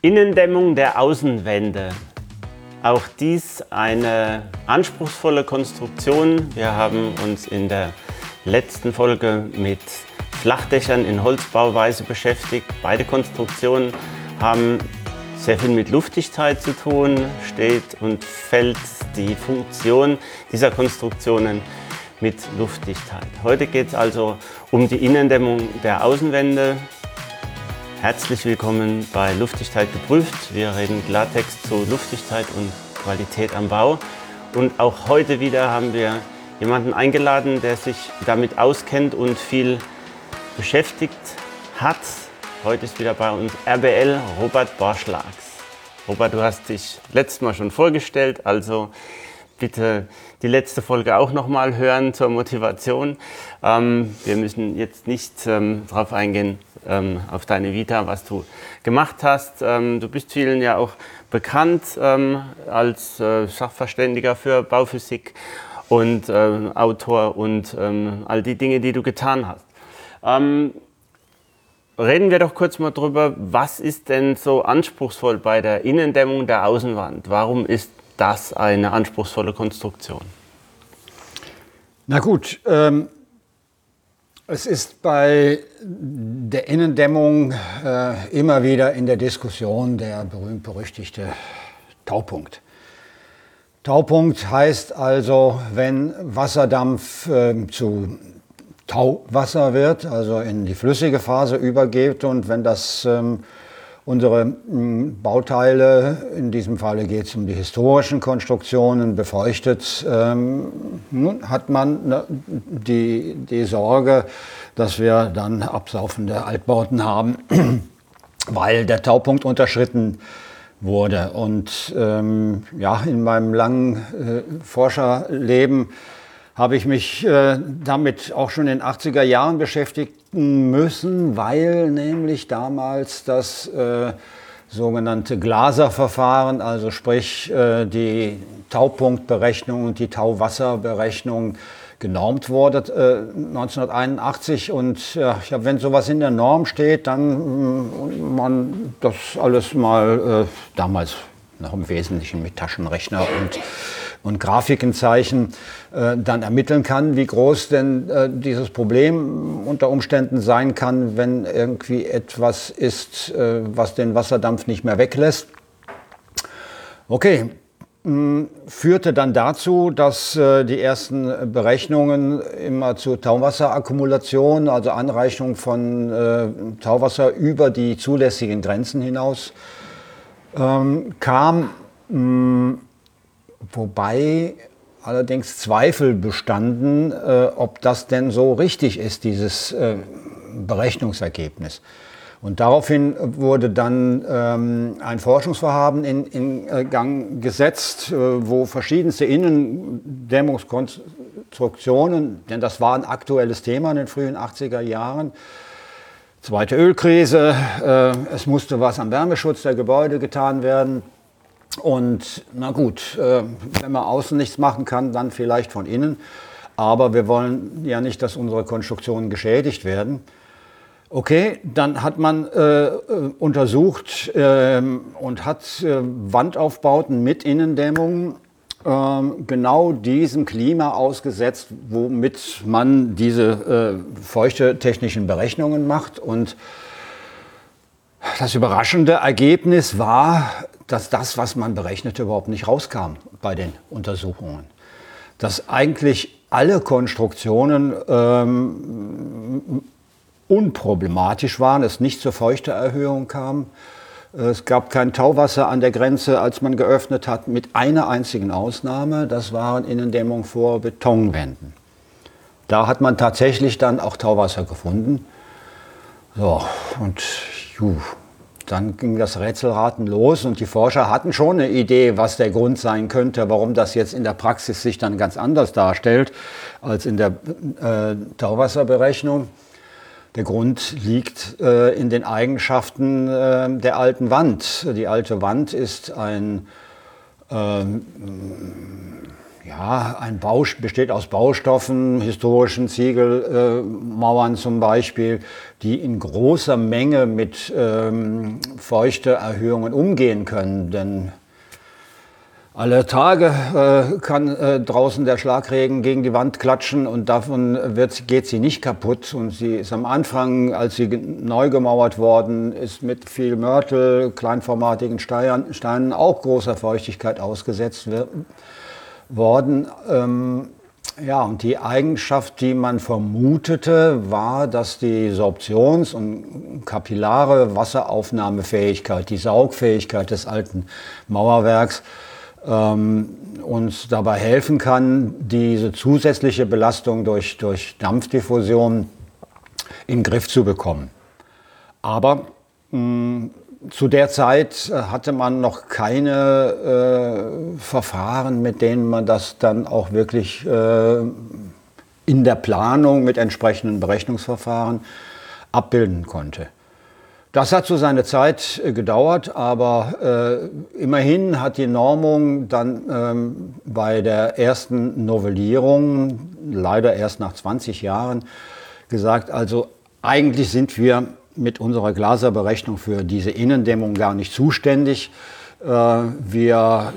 Innendämmung der Außenwände. Auch dies eine anspruchsvolle Konstruktion. Wir haben uns in der letzten Folge mit Flachdächern in Holzbauweise beschäftigt. Beide Konstruktionen haben sehr viel mit Luftdichtheit zu tun, steht und fällt die Funktion dieser Konstruktionen mit Luftdichtheit. Heute geht es also um die Innendämmung der Außenwände. Herzlich willkommen bei Luftdichtheit geprüft. Wir reden Klartext zu Luftdichtheit und Qualität am Bau. Und auch heute wieder haben wir jemanden eingeladen, der sich damit auskennt und viel beschäftigt hat. Heute ist wieder bei uns RBL Robert Borschlags. Robert, du hast dich letztes Mal schon vorgestellt, also bitte die letzte Folge auch nochmal hören zur Motivation. Ähm, wir müssen jetzt nicht ähm, darauf eingehen, ähm, auf deine Vita, was du gemacht hast. Ähm, du bist vielen ja auch bekannt ähm, als äh, Sachverständiger für Bauphysik und äh, Autor und ähm, all die Dinge, die du getan hast. reden wir doch kurz mal drüber, was ist denn so anspruchsvoll bei der Innendämmung der Außenwand? Warum ist das eine anspruchsvolle Konstruktion? Na gut, ähm, es ist bei der Innendämmung äh, immer wieder in der Diskussion der berühmt-berüchtigte Taupunkt. Taupunkt heißt also, wenn Wasserdampf äh, zu Tauwasser wird, also in die flüssige Phase übergeht und wenn das ähm, unsere hm, Bauteile, in diesem Falle geht es um die historischen Konstruktionen, befeuchtet, ähm, hat man ne, die, die Sorge, dass wir dann absaufende Altbauten haben, weil der Taupunkt unterschritten wurde. Und ähm, ja, in meinem langen äh, Forscherleben habe ich mich äh, damit auch schon in den 80er Jahren beschäftigt müssen, weil nämlich damals das äh, sogenannte Glaser-Verfahren, also sprich äh, die Taupunktberechnung und die Tauwasserberechnung genormt wurde äh, 1981 und ja, wenn sowas in der Norm steht, dann mm, man das alles mal äh, damals noch im Wesentlichen mit Taschenrechner und und Grafikenzeichen äh, dann ermitteln kann, wie groß denn äh, dieses Problem unter Umständen sein kann, wenn irgendwie etwas ist, äh, was den Wasserdampf nicht mehr weglässt. Okay, hm, führte dann dazu, dass die ersten Berechnungen immer zu Tauwasserakkumulation, also Anreichung von äh, Tauwasser über die zulässigen Grenzen hinaus ähm, kam. Hm, Wobei allerdings Zweifel bestanden, äh, ob das denn so richtig ist, dieses äh, Berechnungsergebnis. Und daraufhin wurde dann ähm, ein Forschungsvorhaben in, in äh, Gang gesetzt, äh, wo verschiedenste Innendämmungskonstruktionen, denn das war ein aktuelles Thema in den frühen 80er Jahren, zweite Ölkrise, äh, es musste was am Wärmeschutz der Gebäude getan werden, und na gut, äh, wenn man außen nichts machen kann, dann vielleicht von innen. Aber wir wollen ja nicht, dass unsere Konstruktionen geschädigt werden. Okay, dann hat man äh, äh untersucht äh, und hat äh, Wandaufbauten mit Innendämmung äh, genau diesem Klima ausgesetzt, womit man diese äh, feuchte technischen Berechnungen macht. Und das überraschende Ergebnis war, dass das, was man berechnete, überhaupt nicht rauskam bei den Untersuchungen. Dass eigentlich alle Konstruktionen ähm, unproblematisch waren, es nicht zur Feuchteerhöhung kam. Es gab kein Tauwasser an der Grenze, als man geöffnet hat, mit einer einzigen Ausnahme. Das waren Innendämmung vor Betonwänden. Da hat man tatsächlich dann auch Tauwasser gefunden. So, und juh, dann ging das Rätselraten los und die Forscher hatten schon eine Idee, was der Grund sein könnte, warum das jetzt in der Praxis sich dann ganz anders darstellt als in der äh, Tauwasserberechnung. Der Grund liegt äh, in den Eigenschaften äh, der alten Wand. Die alte Wand ist ein ähm, ja, ein Bau besteht aus Baustoffen, historischen Ziegelmauern äh, zum Beispiel, die in großer Menge mit ähm, Feuchteerhöhungen umgehen können. Denn alle Tage äh, kann äh, draußen der Schlagregen gegen die Wand klatschen und davon wird, geht sie nicht kaputt. Und sie ist am Anfang, als sie neu gemauert worden ist, mit viel Mörtel, kleinformatigen Steinen auch großer Feuchtigkeit ausgesetzt worden. Ähm, ja, und die Eigenschaft, die man vermutete, war, dass die Sorptions- und kapillare Wasseraufnahmefähigkeit, die Saugfähigkeit des alten Mauerwerks, ähm, uns dabei helfen kann, diese zusätzliche Belastung durch, durch Dampfdiffusion in den Griff zu bekommen. Aber mh, mm, zu der Zeit äh, hatte man noch keine äh, Verfahren, mit denen man das dann auch wirklich äh, in der Planung mit entsprechenden Berechnungsverfahren abbilden konnte. Das hat so seine Zeit äh, gedauert, aber äh, immerhin hat die Normung dann ähm, bei der ersten Novellierung, leider erst nach 20 Jahren, gesagt, also eigentlich sind wir mit unserer Glaserberechnung für diese Innendämmung gar nicht zuständig. Äh, wir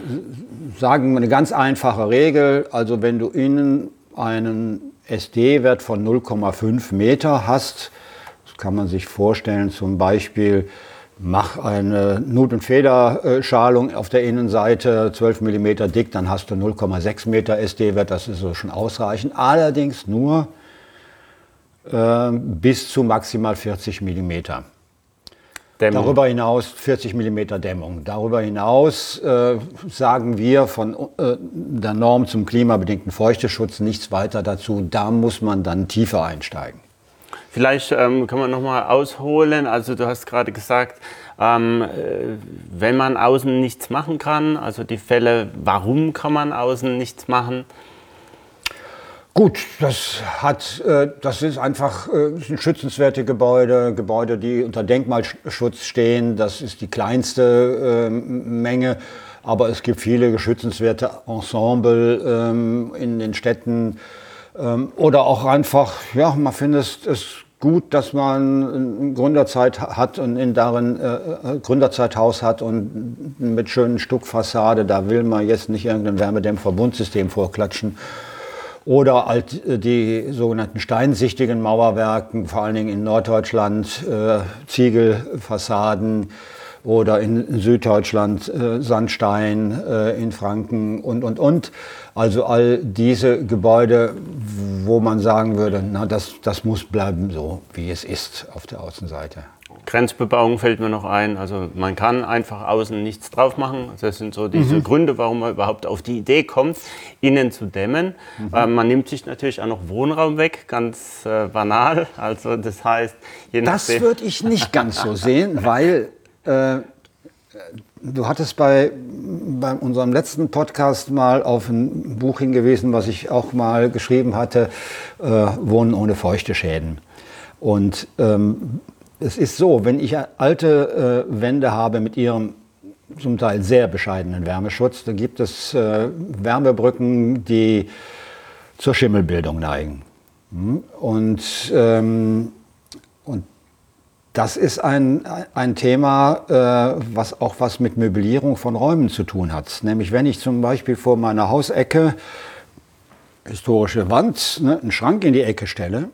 sagen eine ganz einfache Regel, also wenn du innen einen SD-Wert von 0,5 Meter hast, kann man sich vorstellen, zum Beispiel, mach eine Nut- und Federschalung auf der Innenseite 12 mm dick, dann hast du 0,6 Meter SD-Wert, das ist so schon ausreichend. Allerdings nur äh, bis zu maximal 40 mm. Dämmung. Darüber hinaus 40 mm Dämmung. Darüber hinaus äh, sagen wir von äh, der Norm zum klimabedingten Feuchteschutz nichts weiter dazu. Da muss man dann tiefer einsteigen. Vielleicht ähm, kann man nochmal ausholen. Also du hast gerade gesagt, ähm, äh, wenn man außen nichts machen kann, also die Fälle, warum kann man außen nichts machen? Gut, das hat, äh, das ist einfach äh, sind schützenswerte Gebäude, Gebäude, die unter Denkmalschutz stehen. Das ist die kleinste äh, Menge, aber es gibt viele schützenswerte Ensemble ähm, in den Städten ähm, oder auch einfach, ja, man findet es gut, dass man Gründerzeit hat und in darin äh, Gründerzeithaus hat und mit schönen Stuckfassade, da will man jetzt nicht irgendein Wärmedämmverbundsystem vorklatschen. Oder halt die sogenannten steinsichtigen Mauerwerken, vor allen Dingen in Norddeutschland, äh, Ziegelfassaden oder in Süddeutschland äh, Sandstein, äh, in Franken und, und, und. Also all diese Gebäude, wo man sagen würde, na, das, das muss bleiben so, wie es ist auf der Außenseite. Grenzbebauung fällt mir noch ein. Also man kann einfach außen nichts drauf machen. Das sind so diese mhm. Gründe, warum man überhaupt auf die Idee kommt, innen zu dämmen. Mhm. Äh, man nimmt sich natürlich auch noch Wohnraum weg, ganz äh, banal. Also das heißt, je Das würde ich nicht ganz so sehen, weil äh, du hattest bei, bei unserem letzten Podcast mal auf ein Buch hingewiesen, was ich auch mal geschrieben hatte, äh, Wohnen ohne feuchte Schäden. Und ähm, es ist so, wenn ich alte äh, Wände habe mit ihrem zum Teil sehr bescheidenen Wärmeschutz, dann gibt es äh, Wärmebrücken, die zur Schimmelbildung neigen. Hm? Und ähm, das ist ein, ein Thema, äh, was auch was mit Möblierung von Räumen zu tun hat. Nämlich wenn ich zum Beispiel vor meiner Hausecke historische Wand, ne, einen Schrank in die Ecke stelle,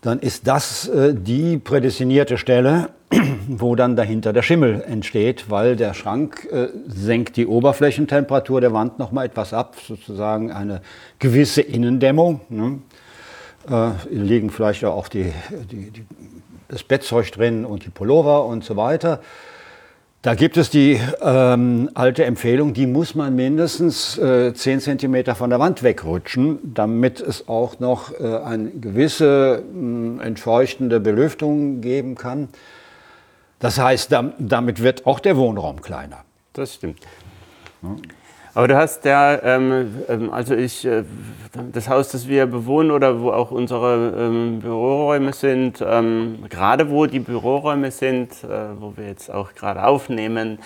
dann ist das äh, die prädestinierte Stelle, wo dann dahinter der Schimmel entsteht, weil der Schrank äh, senkt die Oberflächentemperatur der Wand noch mal etwas ab, sozusagen eine gewisse Innendämmung. Ne? Äh, liegen vielleicht auch die, die, die das Bettzeug drin und die Pullover und so weiter. Da gibt es die ähm, alte Empfehlung, die muss man mindestens äh, 10 cm von der Wand wegrutschen, damit es auch noch äh, eine gewisse äh, entfeuchtende Belüftung geben kann. Das heißt, da, damit wird auch der Wohnraum kleiner. Das stimmt. Aber du hast ja, ähm, ähm, also ich, äh, das Haus, das wir bewohnen oder wo auch unsere ähm, Büroräume sind, ähm, gerade wo die Büroräume sind, äh, wo wir jetzt auch gerade aufnehmen,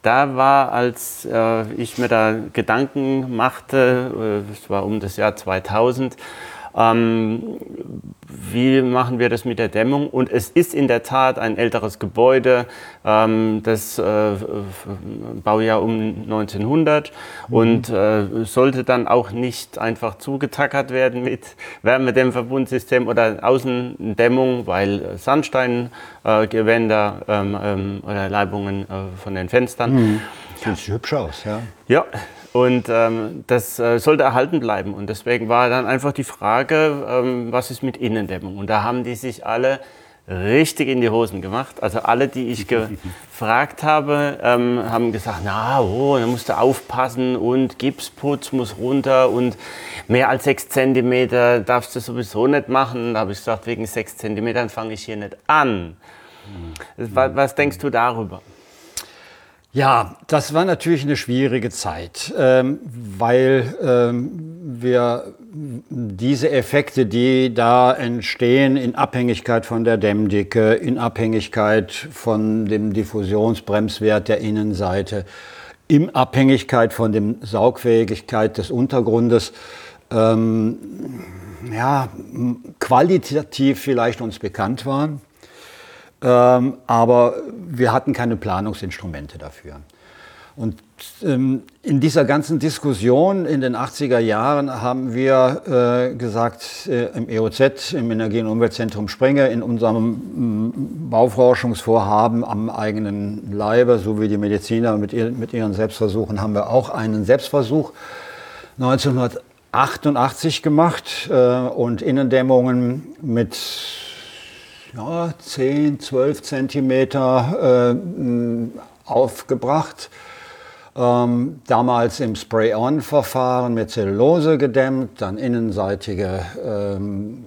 da war, als äh, ich mir da Gedanken machte, es äh, war um das Jahr 2000, ähm, wie machen wir das mit der Dämmung? Und es ist in der Tat ein älteres Gebäude, ähm, das äh, Baujahr um 1900 mhm. und äh, sollte dann auch nicht einfach zugetackert werden mit Wärmedämmverbundsystem oder Außendämmung, weil Sandsteingewänder äh, ähm, ähm, oder Leibungen äh, von den Fenstern. Mhm. Sieht hübsch aus, ja. Ja, und ähm, das äh, sollte erhalten bleiben. Und deswegen war dann einfach die Frage, ähm, was ist mit Innendämmung? Und da haben die sich alle richtig in die Hosen gemacht. Also alle, die ich gefragt habe, ähm, haben gesagt, na, oh, da musst du aufpassen und Gipsputz muss runter und mehr als sechs Zentimeter darfst du sowieso nicht machen. Da habe ich gesagt, wegen sechs Zentimetern fange ich hier nicht an. Mhm. Was, was denkst du darüber? Ja, das war natürlich eine schwierige Zeit, ähm, weil ähm, wir diese Effekte, die da entstehen in Abhängigkeit von der Dämmdicke, in Abhängigkeit von dem Diffusionsbremswert der Innenseite, in Abhängigkeit von der Saugfähigkeit des Untergrundes, ähm, ja, qualitativ vielleicht uns bekannt waren. Ähm, aber wir hatten keine Planungsinstrumente dafür. Und ähm, in dieser ganzen Diskussion in den 80er Jahren haben wir äh, gesagt, äh, im EOZ, im Energie- und Umweltzentrum Sprenge, in unserem mm, Bauforschungsvorhaben am eigenen Leibe, so wie die Mediziner mit, ihr, mit ihren Selbstversuchen, haben wir auch einen Selbstversuch 1988 gemacht äh, und Innendämmungen mit ja, 10, 12 Zentimeter äh, aufgebracht. Ähm, damals im Spray-on-Verfahren mit Zellulose gedämmt, dann innenseitige ähm,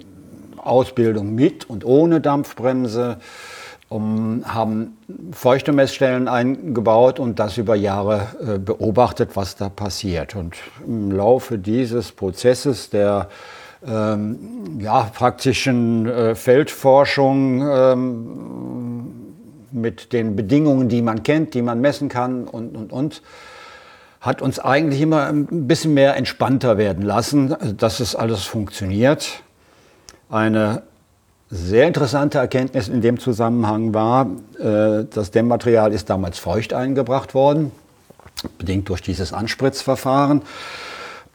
Ausbildung mit und ohne Dampfbremse, um, haben Feuchtemessstellen eingebaut und das über Jahre äh, beobachtet, was da passiert. Und im Laufe dieses Prozesses der ähm, ja, praktischen äh, Feldforschung ähm, mit den Bedingungen, die man kennt, die man messen kann und, und, und, hat uns eigentlich immer ein bisschen mehr entspannter werden lassen, dass es alles funktioniert. Eine sehr interessante Erkenntnis in dem Zusammenhang war, äh, das Dämmmaterial ist damals feucht eingebracht worden, bedingt durch dieses Anspritzverfahren.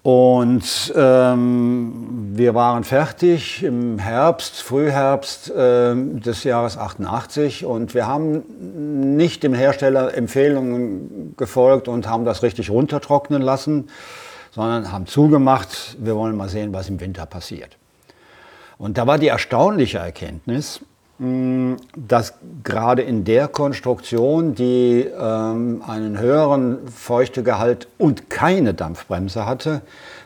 Und ähm, wir waren fertig im Herbst, Frühherbst äh, des Jahres 88 und wir haben nicht dem Hersteller Empfehlungen gefolgt und haben das richtig runtertrocknen lassen, sondern haben zugemacht, wir wollen mal sehen, was im Winter passiert. Und da war die erstaunliche Erkenntnis, dass gerade in der Konstruktion, die ähm, einen höheren Feuchtegehalt und keine Dampfbremse hatte,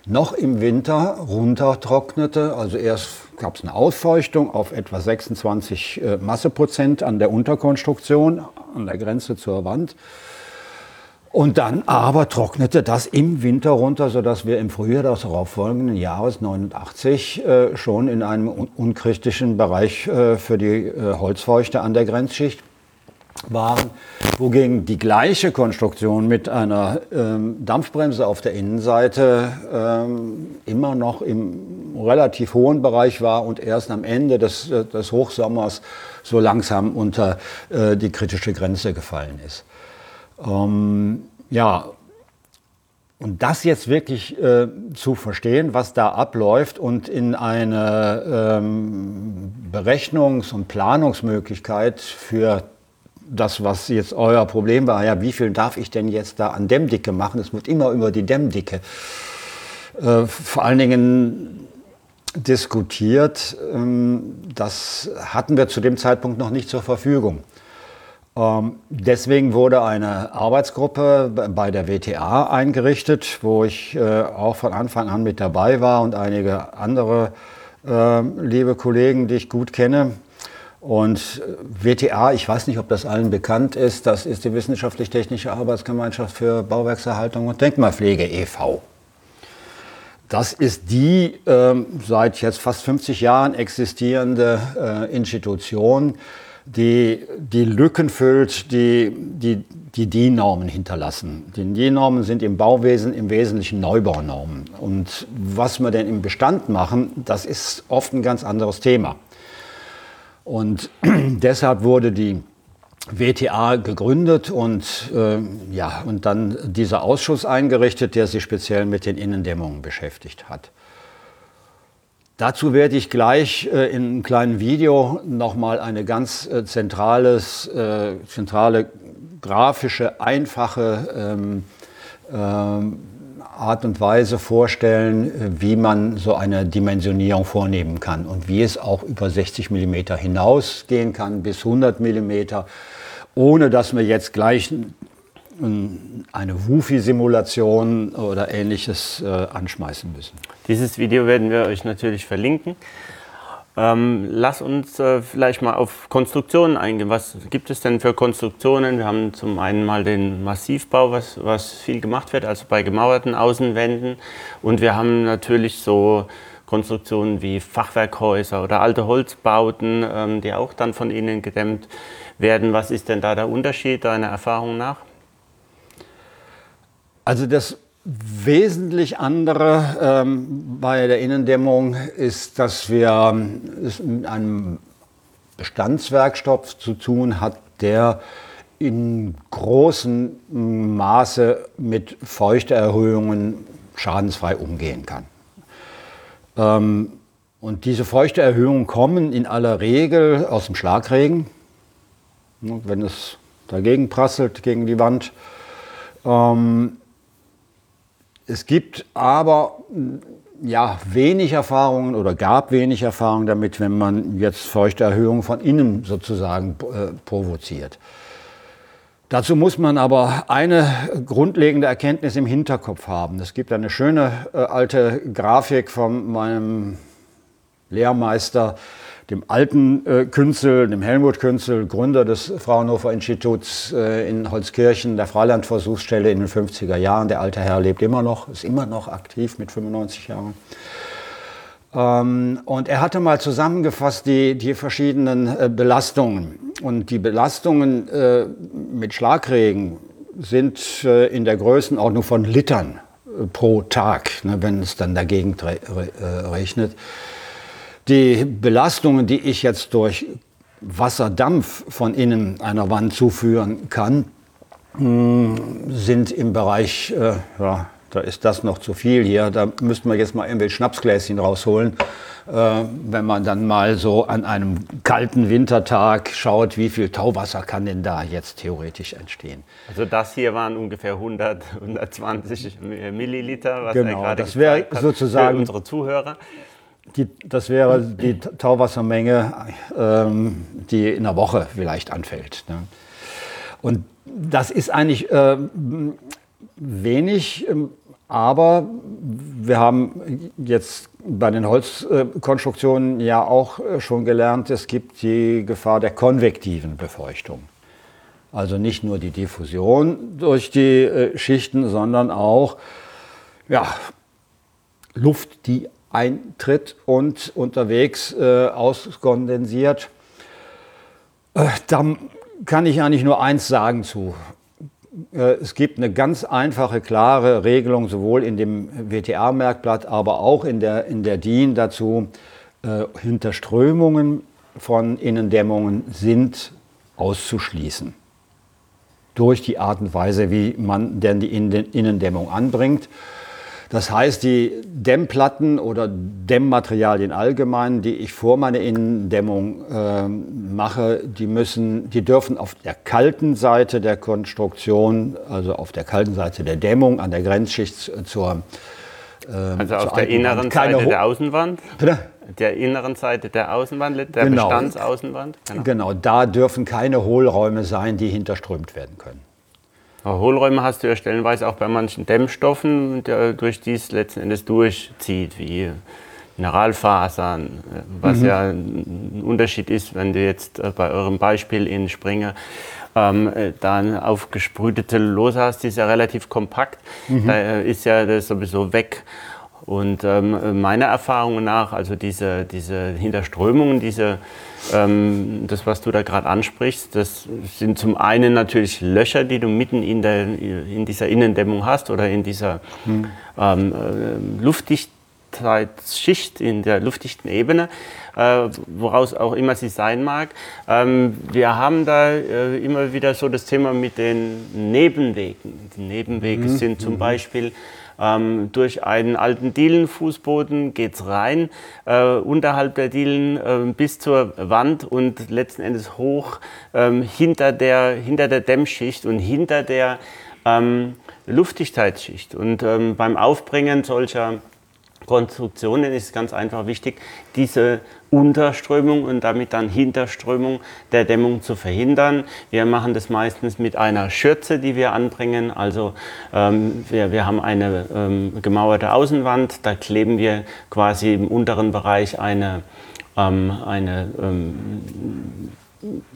noch im Winter runtertrocknete. Also erst gab es eine Ausfeuchtung auf etwa 26 äh, Masseprozent an der Unterkonstruktion, an der Grenze zur Wand. Und dann aber trocknete das im Winter runter, sodass wir im Frühjahr des darauffolgenden Jahres 89 äh, schon in einem un unkritischen Bereich äh, für die äh, Holzfeuchte an der Grenzschicht waren, wogegen die gleiche Konstruktion mit einer ähm, Dampfbremse auf der Innenseite ähm, immer noch im relativ hohen Bereich war und erst am Ende des, äh, des Hochsommers so langsam unter äh, die kritische Grenze gefallen ist. Ähm, ja, und das jetzt wirklich äh, zu verstehen, was da abläuft und in eine ähm, Berechnungs- und Planungsmöglichkeit für das, was jetzt euer Problem war, ja, wie viel darf ich denn jetzt da an Dämmdicke machen? Es wird immer über die Dämmdicke äh, vor allen Dingen diskutiert. Ähm, das hatten wir zu dem Zeitpunkt noch nicht zur Verfügung. Ähm, deswegen wurde eine Arbeitsgruppe bei der WTA eingerichtet, wo ich äh, auch von Anfang an mit dabei war und einige andere äh, liebe Kollegen, die ich gut kenne. Und WTA, ich weiß nicht, ob das allen bekannt ist, das ist die Wissenschaftlich-Technische Arbeitsgemeinschaft für Bauwerkserhaltung und Denkmalpflege e.V. Das ist die äh, seit jetzt fast 50 Jahren existierende äh, Institution, die die Lücken füllt, die die, DIN-Normen hinterlassen. Die DIN-Normen sind im Bauwesen im Wesentlichen Neubaunormen. Und was wir denn im Bestand machen, das ist oft ein ganz anderes Thema. Und deshalb wurde die WTA gegründet und, äh, ja, und dann dieser Ausschuss eingerichtet, der sich speziell mit den Innendämmungen beschäftigt hat. Dazu werde ich gleich äh, in einem kleinen Video nochmal eine ganz äh, zentrales, äh, zentrale grafische, einfache ähm, ähm, Art und Weise vorstellen, wie man so eine Dimensionierung vornehmen kann und wie es auch über 60 mm hinausgehen kann bis 100 mm ohne dass wir jetzt gleich eine WUFI-Simulation oder ähnliches äh, anschmeißen müssen. Dieses Video werden wir euch natürlich verlinken. Ähm, lass uns äh, vielleicht mal auf Konstruktionen eingehen. Was gibt es denn für Konstruktionen? Wir haben zum einen mal den Massivbau, was, was viel gemacht wird, also bei gemauerten Außenwänden. Und wir haben natürlich so Konstruktionen wie Fachwerkhäuser oder alte Holzbauten, ähm, die auch dann von innen gedämmt werden. Was ist denn da der Unterschied deiner Erfahrung nach? Also das wesentlich andere ähm, bei der Innendämmung ist, dass wir es mit einem Bestandswerkstoff zu tun hat, der in großem Maße mit Feuchterhöhungen schadensfrei umgehen kann. Ähm, und diese Feuchteerhöhungen kommen in aller Regel aus dem Schlagregen, ne, wenn es dagegen prasselt, gegen die Wand. Ähm, es gibt aber ja, wenig Erfahrungen oder gab wenig Erfahrungen damit, wenn man jetzt Feuchterhöhungen von innen sozusagen äh, provoziert. Dazu muss man aber eine grundlegende Erkenntnis im Hinterkopf haben. Es gibt eine schöne äh, alte Grafik von meinem Lehrmeister, dem alten äh, Künzel, dem Helmut Künzel, Gründer des Fraunhofer Instituts äh, in Holzkirchen, der Freilandversuchsstelle in den 50er Jahren. Der alte Herr lebt immer noch, ist immer noch aktiv mit 95 Jahren. Ähm, und er hatte mal zusammengefasst die, die verschiedenen äh, Belastungen. Und die Belastungen äh, mit Schlagregen sind äh, in der Größenordnung von Litern pro Tag, ne, wenn es dann dagegen rechnet. Die Belastungen, die ich jetzt durch Wasserdampf von innen einer Wand zuführen kann, sind im Bereich ja, da ist das noch zu viel hier. Da müssten wir jetzt mal irgendwelche Schnapsgläschen rausholen. Äh, wenn man dann mal so an einem kalten Wintertag schaut, wie viel Tauwasser kann denn da jetzt theoretisch entstehen. Also das hier waren ungefähr 100, 120 Milliliter, was genau, er gerade das wäre sozusagen für unsere Zuhörer. Die, das wäre die Tauwassermenge, ähm, die in einer Woche vielleicht anfällt. Ne? Und das ist eigentlich äh, wenig, ähm, aber wir haben jetzt bei den Holzkonstruktionen ja auch äh, schon gelernt, es gibt die Gefahr der konvektiven Befeuchtung. Also nicht nur die Diffusion durch die äh, Schichten, sondern auch ja, Luft, die eintritt und unterwegs äh, auskondensiert. Äh, da kann ich eigentlich nur eins sagen zu. Äh, es gibt eine ganz einfache, klare Regelung, sowohl in dem WTA-Merkblatt, aber auch in der, in der DIN dazu. Äh, Hinterströmungen von Innendämmungen sind auszuschließen. Durch die Art und Weise, wie man denn die Innendämmung anbringt. Das heißt, die Dämmplatten oder Dämmmaterialien allgemein, die ich vor meiner Innendämmung äh, mache, die, müssen, die dürfen auf der kalten Seite der Konstruktion, also auf der kalten Seite der Dämmung, an der Grenzschicht zur äh, Also auf der inneren Seite der Außenwand? Bitte? Der inneren Seite der Außenwand, der genau. Bestandsaußenwand? Genau. genau, da dürfen keine Hohlräume sein, die hinterströmt werden können. Hohlräume hast du ja stellenweise auch bei manchen Dämmstoffen, der durch dies letzten Endes durchzieht, wie Mineralfasern, äh, was mhm. ja ein Unterschied ist, wenn du jetzt äh, bei eurem Beispiel in Springer ähm, äh, dann aufgesprühte Zellulose hast, die ist ja relativ kompakt, mhm. da ist ja das sowieso weg. Und ähm, meiner Erfahrung nach, also diese, diese Hinterströmungen, diese, ähm, das, was du da gerade ansprichst, das sind zum einen natürlich Löcher, die du mitten in, der, in dieser Innendämmung hast oder in dieser hm. ähm, äh, Luftdichtheitsschicht, in der luftdichten Ebene, äh, woraus auch immer sie sein mag. Ähm, wir haben da äh, immer wieder so das Thema mit den Nebenwegen. Die Nebenwege mhm. sind zum mhm. Beispiel ähm, durch einen alten Dielenfußboden geht es rein, äh, unterhalb der Dielen äh, bis zur Wand und letzten Endes hoch ähm, hinter, der, hinter der Dämmschicht und hinter der ähm, Luftdichtheitsschicht. Und ähm, beim Aufbringen solcher Konstruktionen ist ganz einfach wichtig, diese Unterströmung und damit dann Hinterströmung der Dämmung zu verhindern. Wir machen das meistens mit einer Schürze, die wir anbringen. Also ähm, wir, wir haben eine ähm, gemauerte Außenwand, da kleben wir quasi im unteren Bereich eine, ähm, eine ähm,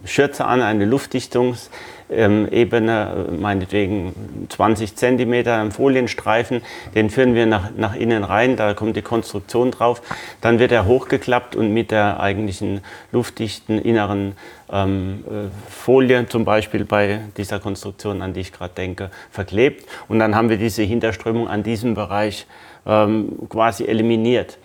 Schürze an, eine Luftdichtungs- ähm, Ebene, meinetwegen 20 Zentimeter im Folienstreifen, den führen wir nach, nach innen rein, da kommt die Konstruktion drauf. Dann wird er hochgeklappt und mit der eigentlichen luftdichten inneren ähm, äh, Folie, zum Beispiel bei dieser Konstruktion, an die ich gerade denke, verklebt. Und dann haben wir diese Hinterströmung an diesem Bereich ähm, quasi eliminiert.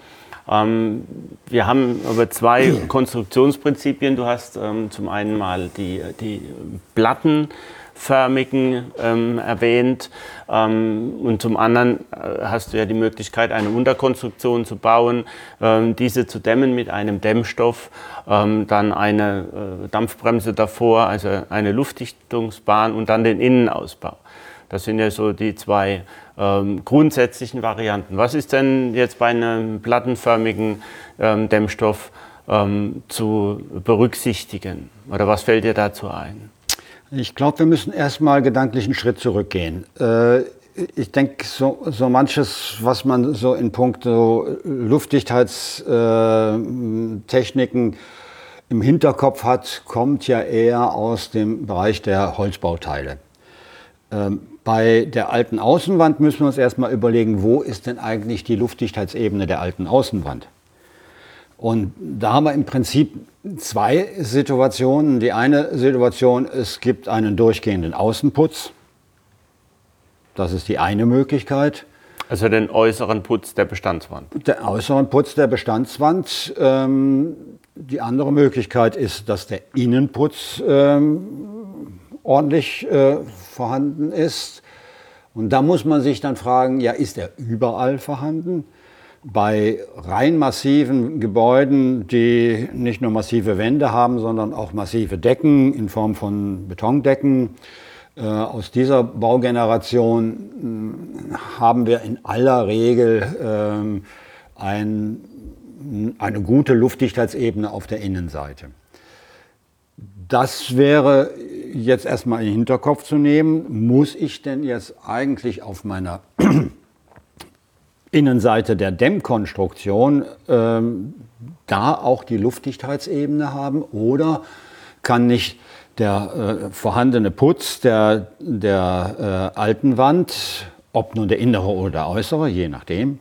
Ähm, wir haben aber zwei Konstruktionsprinzipien. Du hast ähm, zum einen mal die, die plattenförmigen ähm, erwähnt ähm, und zum anderen äh, hast du ja die Möglichkeit, eine Unterkonstruktion zu bauen, ähm, diese zu dämmen mit einem Dämmstoff, ähm, dann eine äh, Dampfbremse davor, also eine Luftdichtungsbahn und dann den Innenausbau. Das sind ja so die zwei ähm, grundsätzlichen Varianten. Was ist denn jetzt bei einem plattenförmigen ähm, Dämmstoff ähm, zu berücksichtigen? Oder was fällt dir dazu ein? Ich glaube, wir müssen erstmal gedanklich einen Schritt zurückgehen. Äh, ich denke, so, so, manches, was man so in puncto Luftdichtheitstechniken äh, im Hinterkopf hat, kommt ja eher aus dem Bereich der Holzbauteile. Ähm, bei der alten Außenwand müssen wir uns erstmal überlegen, wo ist denn eigentlich die Luftdichtheitsebene der alten Außenwand? Und da haben wir im Prinzip zwei Situationen. Die eine Situation, es gibt einen durchgehenden Außenputz. Das ist die eine Möglichkeit. Also den äußeren Putz der Bestandswand. Der äußeren Putz der Bestandswand. Ähm, die andere Möglichkeit ist, dass der Innenputz ähm, ordentlich äh, vorhanden ist. Und da muss man sich dann fragen, ja, ist er überall vorhanden? Bei rein massiven Gebäuden, die nicht nur massive Wände haben, sondern auch massive Decken in Form von Betondecken, äh, aus dieser Baugeneration haben wir in aller Regel äh, ein, eine gute Luftdichtheitsebene auf der Innenseite. Das wäre jetzt erstmal in den Hinterkopf zu nehmen. Muss ich denn jetzt eigentlich auf meiner Innenseite der Dämmkonstruktion ähm, da auch die Luftdichtheitsebene haben oder kann nicht der äh, vorhandene Putz der, der äh, alten Wand, ob nun der innere oder der äußere, je nachdem,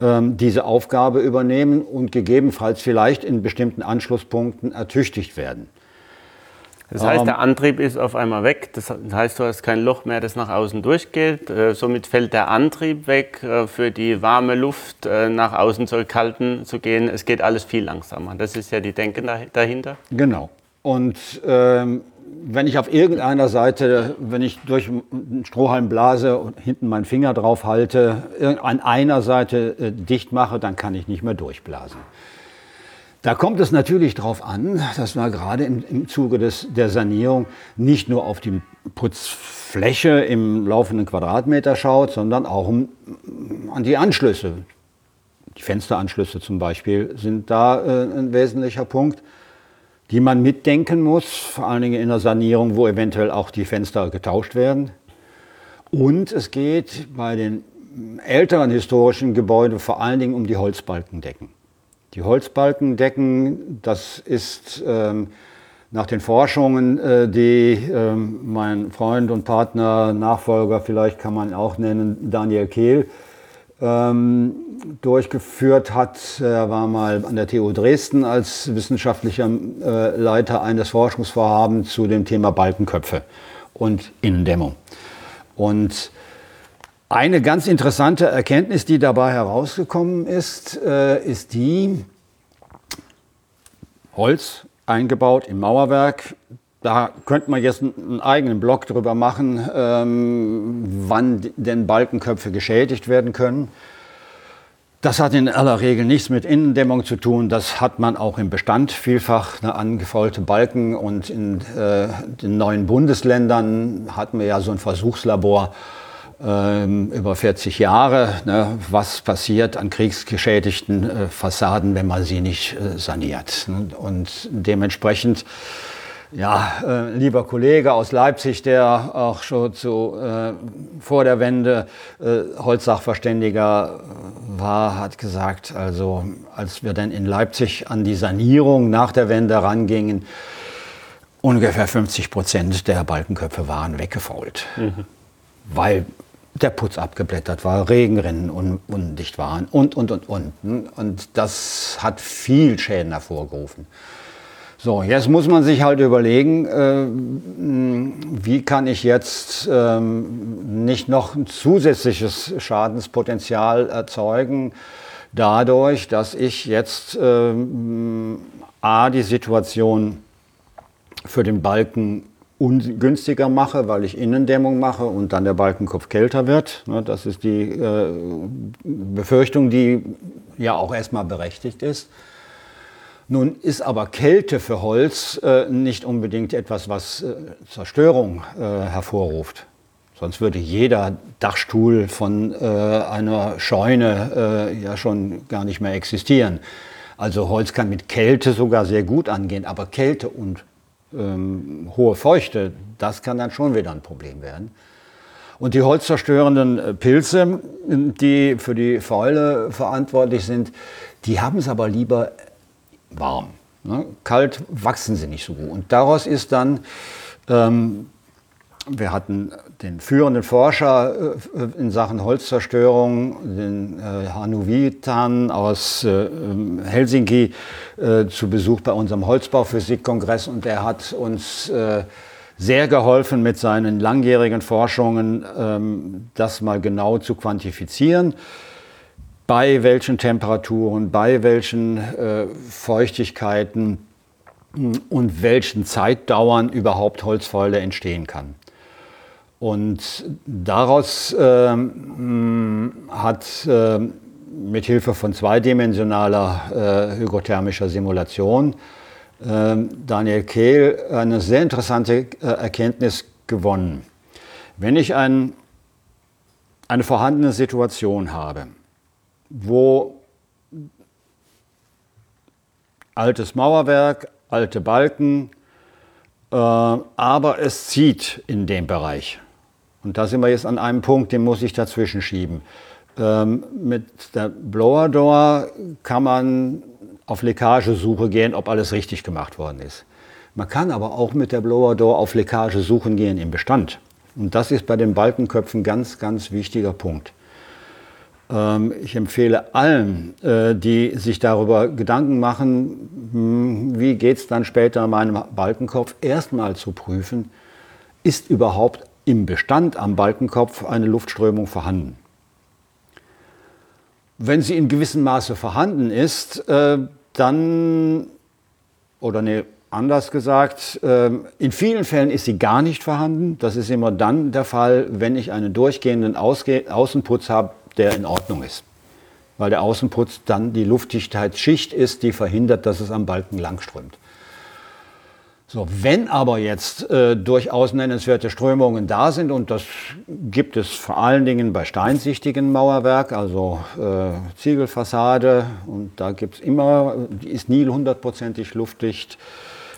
ähm, diese Aufgabe übernehmen und gegebenenfalls vielleicht in bestimmten Anschlusspunkten ertüchtigt werden. Das heißt, der Antrieb ist auf einmal weg. Das heißt, du hast kein Loch mehr, das nach außen durchgeht. Äh, somit fällt der Antrieb weg, äh, für die warme Luft äh, nach außen zurückhalten zu gehen. Es geht alles viel langsamer. Das ist ja die Denke dahinter. Genau. Und ähm, wenn ich auf irgendeiner Seite, wenn ich durch einen Strohhalm blase und hinten meinen Finger drauf halte, an einer Seite dicht mache, dann kann ich nicht mehr durchblasen. Da kommt es natürlich darauf an, dass man gerade im, im Zuge des, der Sanierung nicht nur auf die Putzfläche im laufenden Quadratmeter schaut, sondern auch um, an die Anschlüsse. Die Fensteranschlüsse zum Beispiel sind da äh, ein wesentlicher Punkt, die man mitdenken muss, vor allen Dingen in der Sanierung, wo eventuell auch die Fenster getauscht werden. Und es geht bei den älteren historischen Gebäuden vor allen Dingen um die Holzbalkendecken. Die Holzbalkendecken, das ist ähm, nach den Forschungen, äh, die äh, mein Freund und Partner, Nachfolger vielleicht kann man auch nennen, Daniel Kehl, ähm, durchgeführt hat. Er war mal an der TU Dresden als wissenschaftlicher äh, Leiter eines Forschungsvorhabens zu dem Thema Balkenköpfe und Innendämmung. Und eine ganz interessante Erkenntnis, die dabei herausgekommen ist, äh, ist die, Holz eingebaut im Mauerwerk. Da könnte man jetzt einen eigenen Blog drüber machen, ähm, wann denn Balkenköpfe geschädigt werden können. Das hat in aller Regel nichts mit Innendämmung zu tun. Das hat man auch im Bestand vielfach, ne, angefaulte Balken. Und in äh, den neuen Bundesländern hatten wir ja so ein Versuchslabor über 40 Jahre. Ne, was passiert an kriegsgeschädigten äh, Fassaden, wenn man sie nicht äh, saniert? Ne? Und dementsprechend ja, äh, lieber Kollege aus Leipzig, der auch schon zu, äh, vor der Wende äh, Holzsachverständiger äh, war, hat gesagt, also als wir dann in Leipzig an die Sanierung nach der Wende rangingen, ungefähr 50 Prozent der Balkenköpfe waren weggefault, mhm. weil der Putz abgeblättert war, Regenrinnen un undicht waren und, und, und, und. Und das hat viel Schäden hervorgerufen. So, jetzt muss man sich halt überlegen, äh, wie kann ich jetzt ähm, nicht noch ein zusätzliches Schadenspotenzial erzeugen, dadurch, dass ich jetzt ähm, A, die Situation für den Balken ungünstiger mache, weil ich Innendämmung mache und dann der Balkenkopf kälter wird. Ne, das ist die äh, Befürchtung, die ja auch erstmal berechtigt ist. Nun ist aber Kälte für Holz äh, nicht unbedingt etwas, was äh, Zerstörung hervorruft. Sonst würde jeder Dachstuhl von einer Scheune ja schon gar nicht mehr existieren. Also Holz kann mit Kälte sogar sehr gut angehen, aber Kälte und ähm, hohe Feuchte, das kann dann schon wieder ein Problem werden. Und die holzzerstörenden äh, Pilze, die für die Fäule verantwortlich sind, die haben es aber lieber warm. Ne? Kalt wachsen sie nicht so gut. Und daraus ist dann, ähm, wir hatten den führenden Forscher äh, in Sachen Holzzerstörung, den äh, Hannu Vitan aus äh, Helsinki, zu Besuch bei unserem Holzbauphysikkongress und der hat uns sehr geholfen mit seinen langjährigen Forschungen, ähm, das mal genau zu quantifizieren bei welchen Temperaturen, bei welchen Feuchtigkeiten hm, und welchen Zeitdauern überhaupt Holzfäule entstehen kann. Und daraus äh, hm, hat äh, mit Hilfe von zweidimensionaler äh, hygrothermischer Simulation äh, Daniel Kehl eine sehr interessante äh, Erkenntnis gewonnen. Wenn ich ein, eine vorhandene Situation habe, wo altes Mauerwerk, alte Balken, äh, aber es zieht in dem Bereich. Und da sind wir jetzt an einem Punkt, den muss ich dazwischen schieben. Ähm, mit der Blower Door kann man auf Leckagesuche gehen, ob alles richtig gemacht worden ist. Man kann aber auch mit der Blower Door auf Leckagesuchen gehen im Bestand. Und das ist bei den Balkenköpfen ganz, ganz wichtiger Punkt. Ähm, ich empfehle allen, äh, die sich darüber Gedanken machen, hm, wie geht es dann später meinem Balkenkopf, erstmal zu prüfen, ist überhaupt im Bestand am Balkenkopf eine Luftströmung vorhanden. Wenn sie in gewissem Maße vorhanden ist, äh, dann, oder nee, anders gesagt, äh, in vielen Fällen ist sie gar nicht vorhanden. Das ist immer dann der Fall, wenn ich einen durchgehenden Außenputz habe, der in Ordnung ist. Weil der Außenputz dann die Luftdichtheitsschicht ist, die verhindert, dass es am Balken langströmt. So, wenn aber jetzt äh, durchaus nennenswerte Strömungen da sind, und das gibt es vor allen Dingen bei steinsichtigen Mauerwerk, also äh, Ziegelfassade, und da gibt es immer, die ist nie hundertprozentig luftdicht.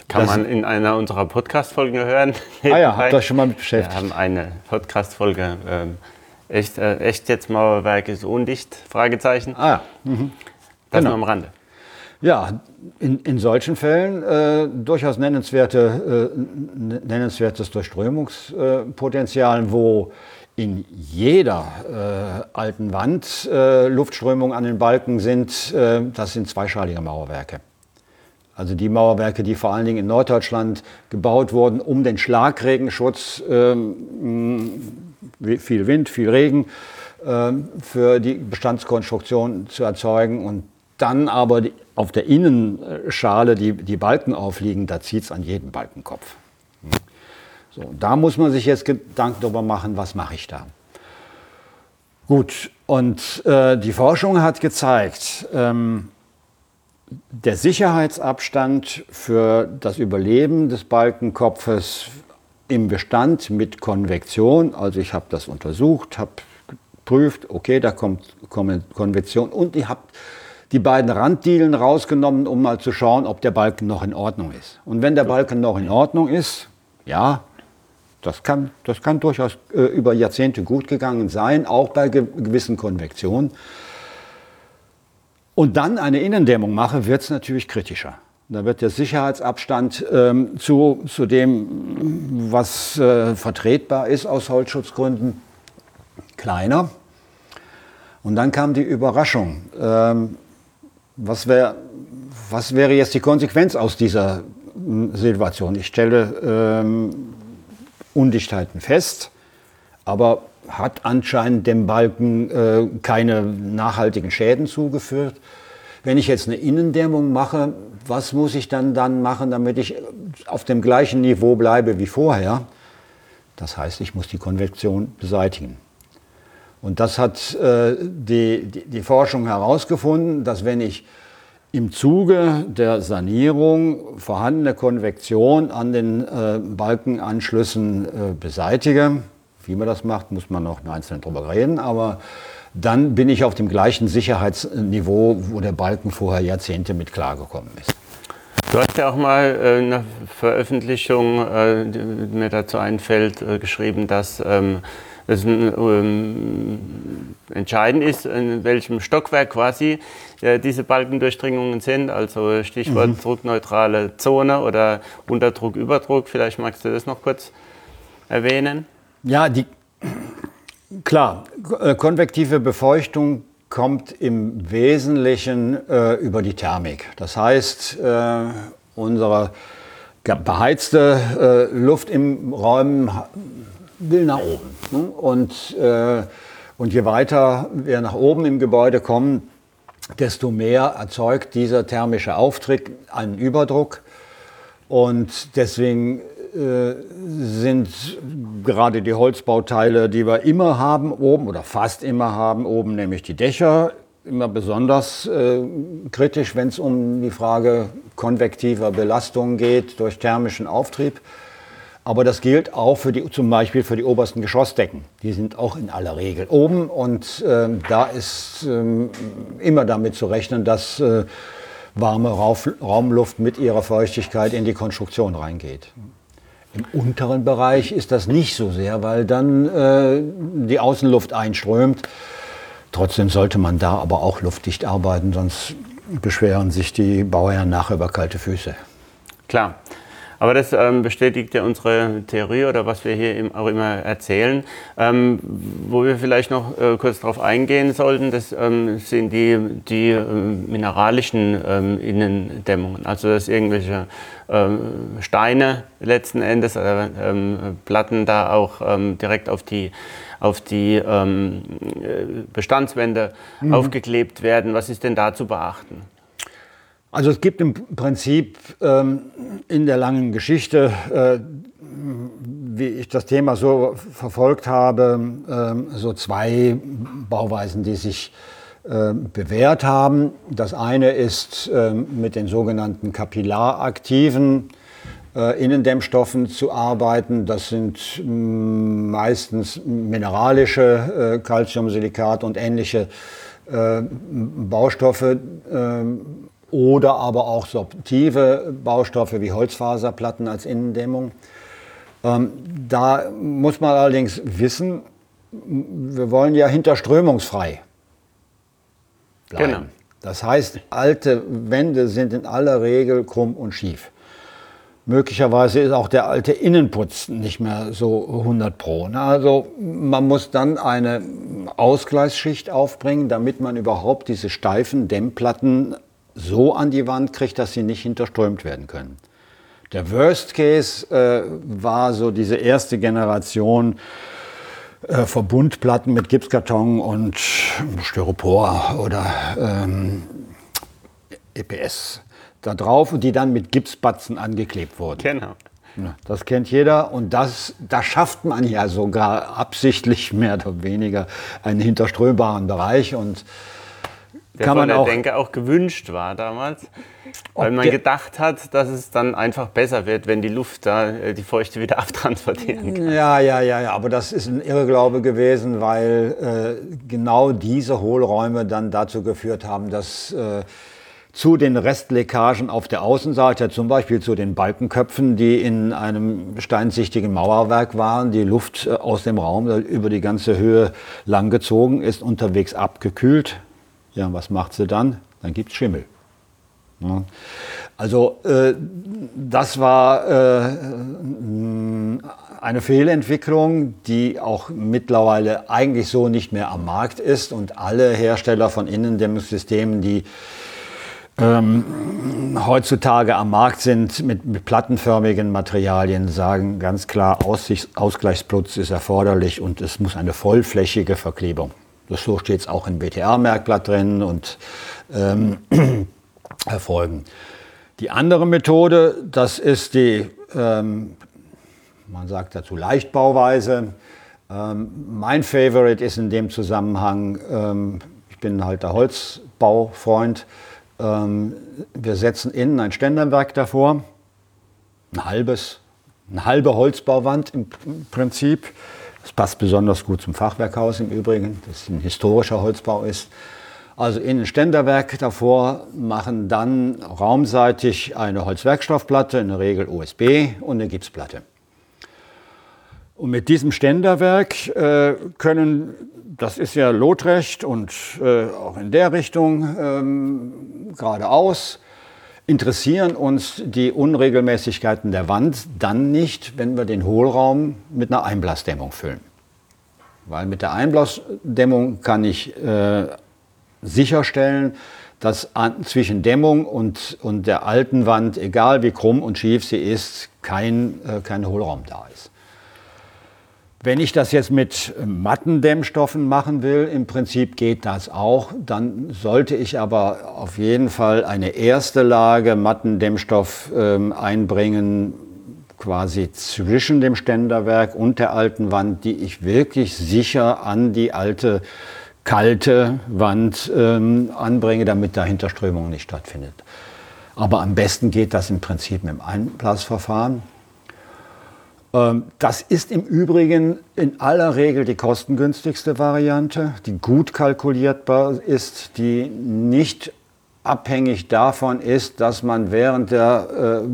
Kann das man in einer unserer Podcast-Folgen hören. Ah ja, habt ihr schon mal beschäftigt? Wir haben eine Podcast-Folge ähm, Echt, äh, echt jetzt Mauerwerk ist undicht? Fragezeichen. Ah ja. Mhm. Das genau. nur am Rande. Ja, in, in solchen Fällen äh, durchaus nennenswerte, äh, nennenswertes Durchströmungspotenzial, wo in jeder äh, alten Wand äh, Luftströmungen an den Balken sind. Äh, das sind zweischalige Mauerwerke. Also die Mauerwerke, die vor allen Dingen in Norddeutschland gebaut wurden, um den Schlagregenschutz, ähm, viel Wind, viel Regen, ähm, für die Bestandskonstruktion zu erzeugen und dann aber auf der Innenschale die, die Balken aufliegen, da zieht es an jedem Balkenkopf. So, da muss man sich jetzt Gedanken darüber machen, was mache ich da. Gut, und äh, die Forschung hat gezeigt, ähm, der Sicherheitsabstand für das Überleben des Balkenkopfes im Bestand mit Konvektion, also ich habe das untersucht, habe geprüft, okay, da kommt Konvektion und ich habe die beiden Randdielen rausgenommen, um mal zu schauen, ob der Balken noch in Ordnung ist. Und wenn der Balken noch in Ordnung ist, ja, das kann, das kann durchaus äh, über Jahrzehnte gut gegangen sein, auch bei ge gewissen Konvektionen. Und dann eine Innendämmung mache, wird es natürlich kritischer. Da wird der Sicherheitsabstand ähm, zu, zu dem, was äh, vertretbar ist aus Holzschutzgründen, kleiner. Und dann kam die Überraschung. Ähm, was, wär, was wäre jetzt die Konsequenz aus dieser hm, Situation? Ich stelle ähm, Undichtheiten fest, aber hat anscheinend dem Balken äh, keine nachhaltigen Schäden zugeführt. Wenn ich jetzt eine Innendämmung mache, was muss ich dann dann machen, damit ich auf dem gleichen Niveau bleibe wie vorher? Das heißt, ich muss die Konvektion beseitigen. Und das hat äh, die, die, Forschung herausgefunden, dass wenn ich im Zuge der Sanierung vorhandene Konvektion an den äh, Balkenanschlüssen äh, beseitige. Wie man das macht, muss man noch einzeln drüber reden, aber dann bin ich auf dem gleichen Sicherheitsniveau, wo der Balken vorher Jahrzehnte mit klargekommen ist. Du hast ja auch mal äh, eine Veröffentlichung, äh, die mir dazu einfällt, äh, geschrieben, dass ähm, es ähm, entscheidend ist, in welchem Stockwerk quasi äh, diese Balkendurchdringungen sind. Also Stichwort mhm. druckneutrale Zone oder Unterdruck, Überdruck. Vielleicht magst du das noch kurz erwähnen. Ja, die, klar, äh, konvektive Befeuchtung kommt im Wesentlichen äh, über die Thermik. Das heißt, äh, unsere beheizte äh, Luft im Raum will nach oben. Ne? Und, äh, und je weiter wir nach oben im Gebäude kommen, desto mehr erzeugt dieser thermische Auftritt einen Überdruck. Und deswegen äh, sind gerade die Holzbauteile, die wir immer haben oben oder fast immer haben oben, nämlich die Dächer, immer besonders äh, kritisch, wenn es um die Frage konvektiver Belastung geht durch thermischen Auftrieb. Aber das gilt auch für die, zum Beispiel für die obersten Geschossdecken. Die sind auch in aller Regel oben und äh, da ist äh, immer damit zu rechnen, dass äh, warme Rauf, Raumluft mit ihrer Feuchtigkeit in die Konstruktion reingeht. Im unteren Bereich ist das nicht so sehr, weil dann äh, die Außenluft einströmt. Trotzdem sollte man da aber auch luftdicht arbeiten, sonst beschweren sich die Bauherren nachher über kalte Füße. Klar. Aber das ähm, bestätigt ja unsere Theorie oder was wir hier auch immer erzählen. Ähm, wo wir vielleicht noch äh, kurz darauf eingehen sollten, das ähm, sind die, die ähm, mineralischen ähm, Innendämmungen. Also dass irgendwelche ähm, Steine letzten Endes, äh, Platten da auch direkt auf die auf die ähm, Bestandswände mhm. aufgeklebt werden. Was ist denn da zu beachten? Also es gibt im Prinzip ähm, in der langen Geschichte, äh, wie ich das Thema so verfolgt habe, äh, so zwei Bauweisen, die sich äh, bewährt haben. Das eine ist ähm, mit den sogenannten kapillaraktiven äh, Innendämmstoffen zu arbeiten. Das sind mm, meistens mineralische äh, Calciumsilikat und ähnliche äh, Baustoffe ähm, oder aber auch subtive Baustoffe wie Holzfaserplatten als Innendämmung. Ähm, da muss man allerdings wissen, wir wollen ja hinterströmungsfrei bleiben. Genau. Das heißt, alte Wände sind in aller Regel krumm und schief. Möglicherweise ist auch der alte Innenputz nicht mehr so 100 pro. Also man muss dann eine Ausgleichsschicht aufbringen, damit man überhaupt diese steifen Dämmplatten so an die Wand kriegt, dass sie nicht hinterströmt werden können. Der Worst Case äh, war so diese erste Generation äh, Verbundplatten mit Gipskarton und Styropor oder ähm, EPS da drauf und die dann mit Gipsbatzen angeklebt wurden. Genau. Das kennt jeder und das, da schafft man ja sogar absichtlich mehr oder weniger einen hinterströmbaren Bereich und der kann man von der auch, Denke auch gewünscht war damals, weil man gedacht hat, dass es dann einfach besser wird, wenn die Luft da äh, die Feuchte wieder abtransportieren kann. Ja, ja, ja, ja, aber das ist ein Irrglaube gewesen, weil äh, genau diese Hohlräume dann dazu geführt haben, dass äh, zu den Restleckagen auf der Außenseite, zum Beispiel zu den Balkenköpfen, die in einem steinsichtigen Mauerwerk waren, die Luft äh, aus dem Raum über die ganze Höhe lang gezogen ist, unterwegs abgekühlt. Ja, was macht sie dann? Dann gibt es Schimmel. Ja. Also äh, das war äh, eine Fehlentwicklung, die auch mittlerweile eigentlich so nicht mehr am Markt ist und alle Hersteller von Innendämmungssystemen, die ähm, heutzutage am Markt sind mit, mit plattenförmigen Materialien, sagen ganz klar, Aussichts Ausgleichsputz ist erforderlich und es muss eine vollflächige Verklebung. Das so steht es auch im BTR-Merkblatt drin und ähm, erfolgen. Die andere Methode, das ist die, ähm, man sagt dazu Leichtbauweise. Ähm, mein Favorite ist in dem Zusammenhang, ähm, ich bin halt der Holzbaufreund, ähm, wir setzen innen ein Ständerwerk davor, ein halbes, eine halbe Holzbauwand im Prinzip. Das passt besonders gut zum Fachwerkhaus im Übrigen, das ein historischer Holzbau ist. Also innen Ständerwerk davor, machen dann raumseitig eine Holzwerkstoffplatte, in der Regel USB und eine Gipsplatte. Und mit diesem Ständerwerk äh, können, das ist ja lotrecht und äh, auch in der Richtung ähm, geradeaus, interessieren uns die Unregelmäßigkeiten der Wand dann nicht, wenn wir den Hohlraum mit einer Einblasdämmung füllen. Weil mit der Einblasdämmung kann ich äh, sicherstellen, dass an, zwischen Dämmung und, und der alten Wand, egal wie krumm und schief sie ist, kein, äh, kein Hohlraum da ist. Wenn ich das jetzt mit Mattendämmstoffen machen will, im Prinzip geht das auch, dann sollte ich aber auf jeden Fall eine erste Lage Mattendämmstoff ähm, einbringen, quasi zwischen dem Ständerwerk und der alten Wand, die ich wirklich sicher an die alte kalte Wand ähm, anbringe, damit da Hinterströmung nicht stattfindet. Aber am besten geht das im Prinzip mit dem Einblasverfahren. Ähm, das ist im Übrigen in aller Regel die kostengünstigste Variante, die gut kalkulierbar ist, die nicht abhängig davon ist, dass man während der äh,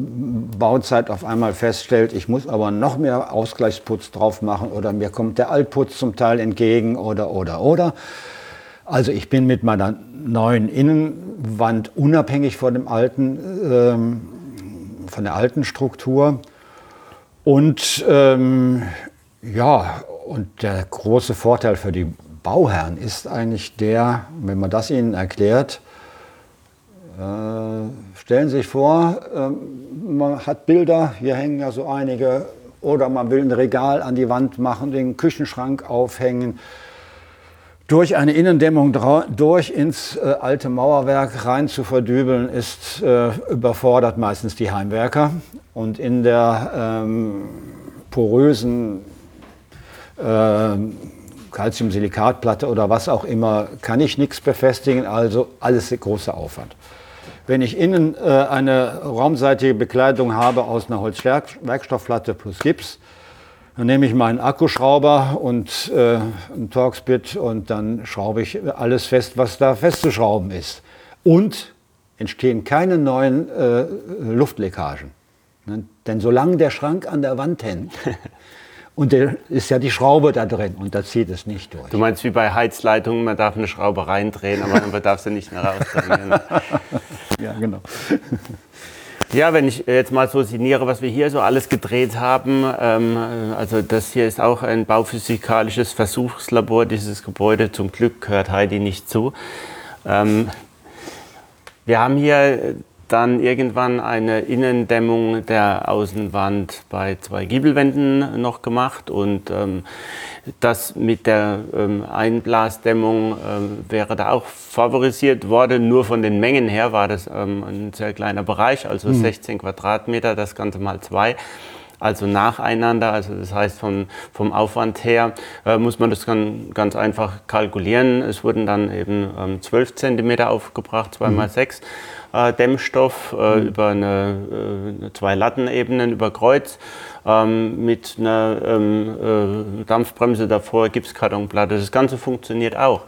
Bauzeit auf einmal feststellt, ich muss aber noch mehr Ausgleichsputz drauf machen oder mir kommt der Altputz zum Teil entgegen oder oder oder. Also ich bin mit meiner neuen Innenwand unabhängig von dem alten, ähm, von der alten Struktur und ähm, ja, und der große Vorteil für die Bauherren ist eigentlich der, wenn man das ihnen erklärt, äh, stellen Sie sich vor, äh, man hat Bilder, hier hängen ja so einige, oder man will ein Regal an die Wand machen, den Küchenschrank aufhängen, durch eine Innendämmung durch ins äh, alte Mauerwerk rein zu verdübeln, ist äh, überfordert meistens die Heimwerker. Und in der ähm, porösen äh, Calciumsilikatplatte oder was auch immer kann ich nichts befestigen, also alles großer Aufwand. Wenn ich innen äh, eine raumseitige Bekleidung habe aus einer Holzwerkstoffplatte plus Gips, dann nehme ich meinen Akkuschrauber und äh, ein Torx-Bit und dann schraube ich alles fest, was da festzuschrauben ist. Und entstehen keine neuen äh, Luftleckagen. Ne? Denn solange der Schrank an der Wand hängt Und da ist ja die Schraube da drin und da zieht es nicht durch. Du meinst wie bei Heizleitungen, man darf eine Schraube reindrehen, aber man darf sie nicht mehr rausdrehen. ja, genau. Ja, wenn ich jetzt mal so sinniere, was wir hier so alles gedreht haben, ähm, also das hier ist auch ein bauphysikalisches Versuchslabor, dieses Gebäude. Zum Glück hört Heidi nicht zu. Ähm, wir haben hier dann irgendwann eine Innendämmung der Außenwand bei zwei Giebelwänden noch gemacht und ähm, das mit der ähm, Einblasdämmung ähm, wäre da auch favorisiert worden. Nur von den Mengen her war das ähm, ein sehr kleiner Bereich, also mhm. 16 Quadratmeter, das Ganze mal zwei also nacheinander. Also das heißt, vom, vom Aufwand her äh, muss man das ganz, ganz einfach kalkulieren. Es wurden dann eben ähm, 12 cm aufgebracht, 2 mal 6 äh, Dämmstoff äh, mhm. über eine, äh, zwei Lattenebenen über Kreuz ähm, mit einer ähm, äh, Dampfbremse davor, Gipskartonplatte. Das Ganze funktioniert auch.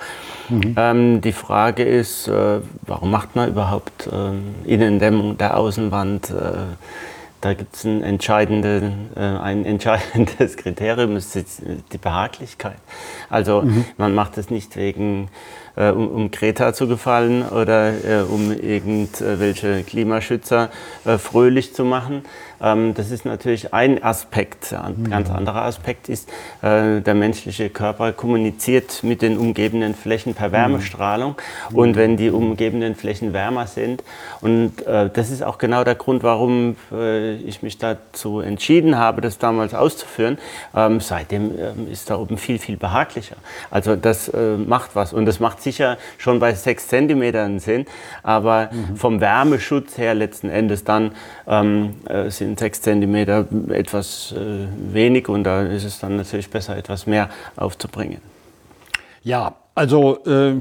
Mhm. Ähm, die Frage ist, äh, warum macht man überhaupt ähm, Innendämmung der Außenwand? Äh, da gibt es ein, entscheidende, äh, ein entscheidendes Kriterium, das ist die Behaglichkeit. Also mhm. man macht es nicht wegen äh, um, um Greta zu gefallen oder äh, um irgendwelche Klimaschützer äh, fröhlich zu machen. Ähm, das ist natürlich ein Aspekt. Ein ganz anderer Aspekt ist, äh, der menschliche Körper kommuniziert mit den umgebenden Flächen per. Wärmestrahlung. Mhm. Und wenn die umgebenden Flächen wärmer sind, und äh, das ist auch genau der Grund, warum äh, ich mich dazu entschieden habe, das damals auszuführen, ähm, seitdem ähm, ist da oben viel, viel behaglicher. Also das macht was. Und das macht sicher schon bei sechs Zentimetern Sinn, aber mhm. vom Wärmeschutz her letzten Endes dann sind sind sechs Zentimeter etwas äh, wenig und da ist es dann natürlich besser, etwas mehr aufzubringen. Ja, also äh,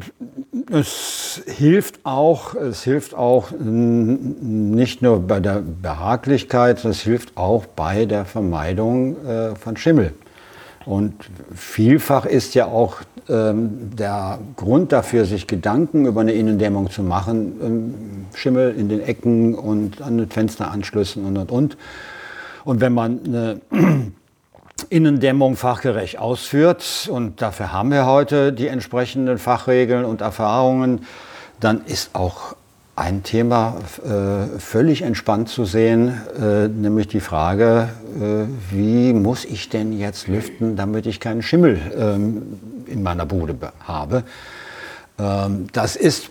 es hilft auch, es hilft auch nicht nur bei der Behaglichkeit, es hilft auch bei der Vermeidung äh, von Schimmel. Und vielfach ist ja auch ähm, der Grund dafür, sich Gedanken über eine Innendämmung zu machen, ähm, Schimmel in den Ecken und an den Fensteranschlüssen und und und. Und wenn man eine Innendämmung fachgerecht ausführt, und dafür haben wir heute die entsprechenden Fachregeln und Erfahrungen, dann ist auch ein Thema äh, völlig entspannt zu sehen, äh, nämlich die Frage, äh, wie muss ich denn jetzt lüften, damit ich keinen Schimmel ähm, in meiner Bude habe. Ähm, das ist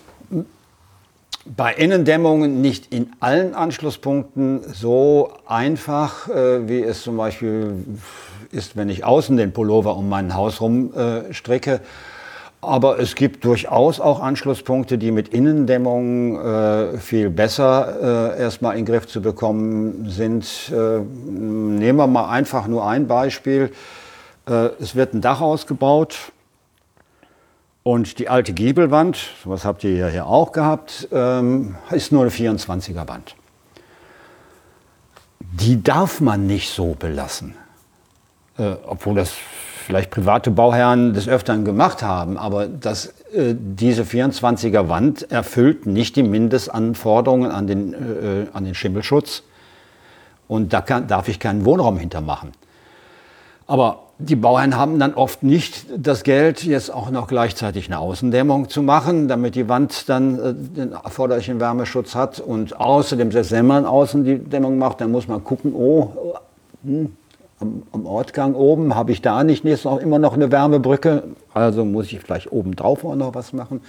bei Innendämmungen nicht in allen Anschlusspunkten so einfach, äh, wie es zum Beispiel ist, wenn ich außen den Pullover um mein Haus herum äh. Aber es gibt durchaus auch Anschlusspunkte, die mit Innendämmung äh, viel besser äh, erstmal in den Griff zu bekommen sind. Äh, nehmen wir mal einfach nur ein Beispiel. Äh, es wird ein Dach ausgebaut und die alte Giebelwand, sowas habt ihr ja hier auch gehabt, ähm, ist nur eine 24er Wand. Die darf man nicht so belassen. Äh, obwohl das vielleicht private Bauherren des Öfteren gemacht haben, aber das, äh, diese 24er Wand erfüllt nicht die Mindestanforderungen an den, äh, an den Schimmelschutz. Und da kann, darf ich keinen Wohnraum hintermachen. Aber die Bauern haben dann oft nicht das Geld, jetzt auch noch gleichzeitig eine Außendämmung zu machen, damit die Wand dann äh, den erforderlichen Wärmeschutz hat. Und außerdem, selbst wenn man außen die Dämmung macht, dann muss man gucken, oh, hm, am, am Ortgang oben habe ich da nicht noch, immer noch eine Wärmebrücke, also muss ich vielleicht oben drauf auch noch was machen.